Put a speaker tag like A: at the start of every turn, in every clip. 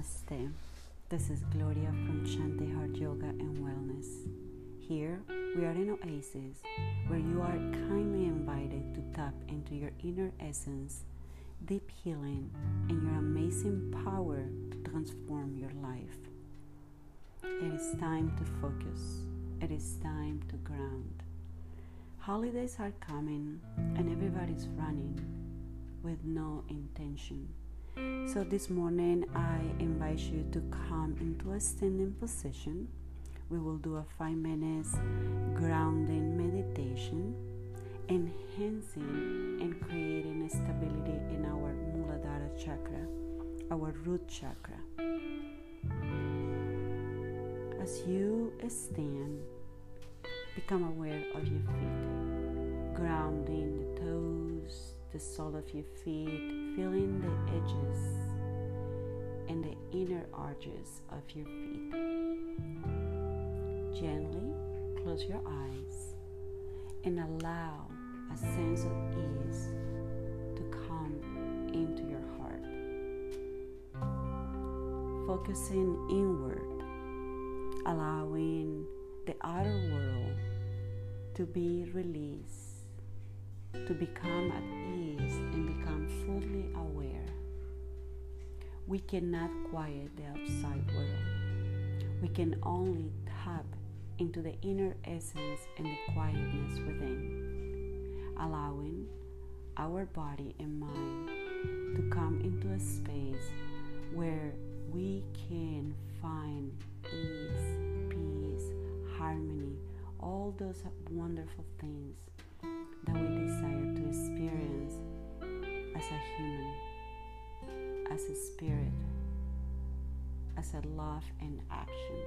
A: Namaste. This is Gloria from Shanti Heart Yoga and Wellness. Here, we are in Oasis, where you are kindly invited to tap into your inner essence, deep healing, and your amazing power to transform your life. It is time to focus. It is time to ground. Holidays are coming, and everybody's running with no intention so this morning I invite you to come into a standing position. We will do a 5 minutes grounding meditation, enhancing and creating stability in our Muladhara chakra, our root chakra. As you stand, become aware of your feet, grounding the sole of your feet, feeling the edges and the inner arches of your feet. Gently close your eyes and allow a sense of ease to come into your heart. Focusing inward, allowing the outer world to be released to become at ease and become fully aware. We cannot quiet the outside world. We can only tap into the inner essence and the quietness within, allowing our body and mind to come into a space where we can find ease, peace, harmony, all those wonderful things that we desire to experience as a human, as a spirit, as a love and action.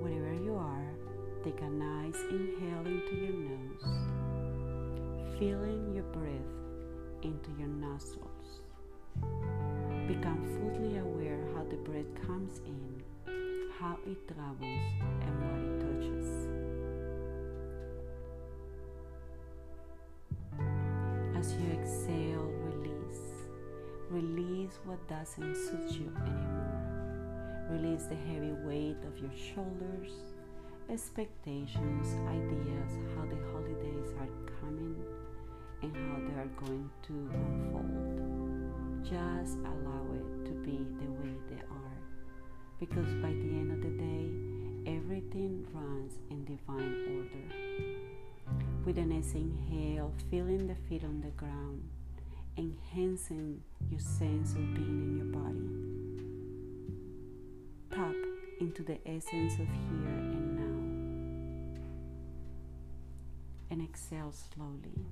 A: Wherever you are, take a nice inhale into your nose, feeling your breath into your nostrils. Become fully aware how the breath comes in, how it travels, and what it touches. As you exhale, release. Release what doesn't suit you anymore. Release the heavy weight of your shoulders, expectations, ideas, how the holidays are coming and how they are going to unfold. Just allow it to be the way they are. Because by the end of the day, everything runs in divine order. With an inhale, feeling the feet on the ground, enhancing your sense of being in your body. Tap into the essence of here and now. And exhale slowly.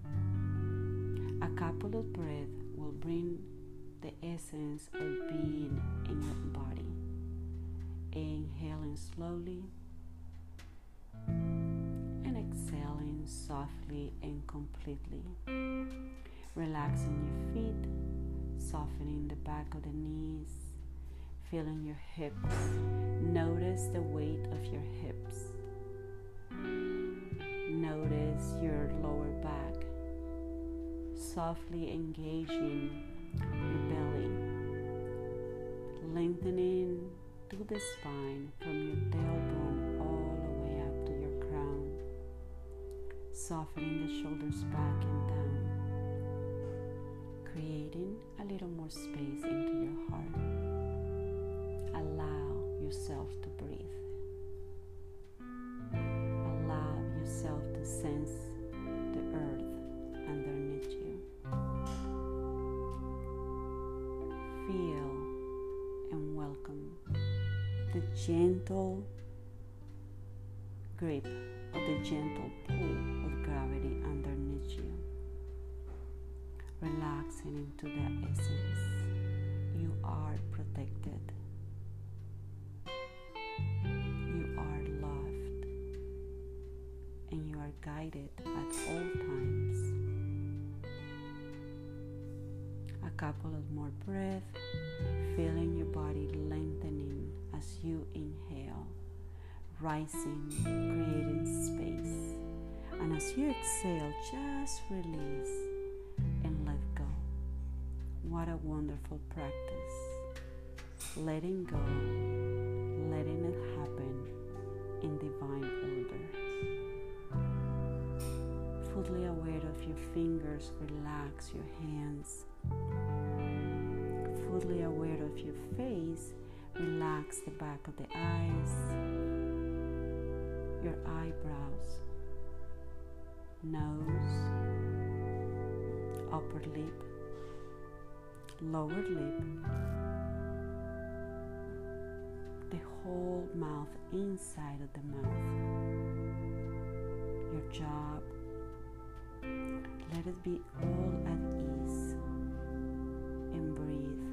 A: A couple of breaths will bring the essence of being in your body. Inhaling slowly exhaling softly and completely. Relaxing your feet, softening the back of the knees, feeling your hips. Notice the weight of your hips. Notice your lower back, softly engaging your belly, lengthening through the spine from your tailbone softening the shoulders back and down, creating a little more space into your heart. Allow yourself to breathe. Allow yourself to sense the earth underneath you. Feel and welcome the gentle grip of the gentle pull gravity underneath you, relaxing into the essence. You are protected. You are loved. And you are guided at all times. A couple of more breaths, feeling your body lengthening as you inhale, rising, creating space. And as you exhale, just release and let go. What a wonderful practice. Letting go, letting it happen in divine order. Fully aware of your fingers, relax your hands. Fully aware of your face, relax the back of the eyes, your eyebrows, nose, upper lip, lower lip, the whole mouth inside of the mouth, your jaw. Let it be all at ease and breathe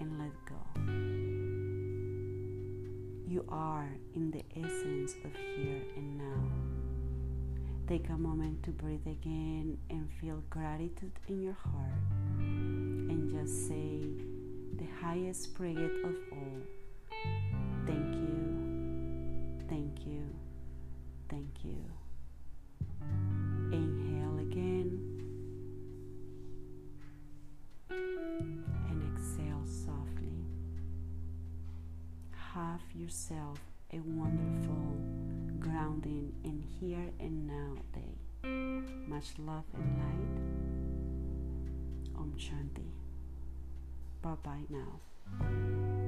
A: and let go. You are in the essence of here and now. Take a moment to breathe again and feel gratitude in your heart and just say the highest prayer of all. Thank you, thank you, thank you. Inhale again and exhale softly. Have yourself a wonderful grounding in here and now day. Much love and light. Om Shanti. Bye bye now.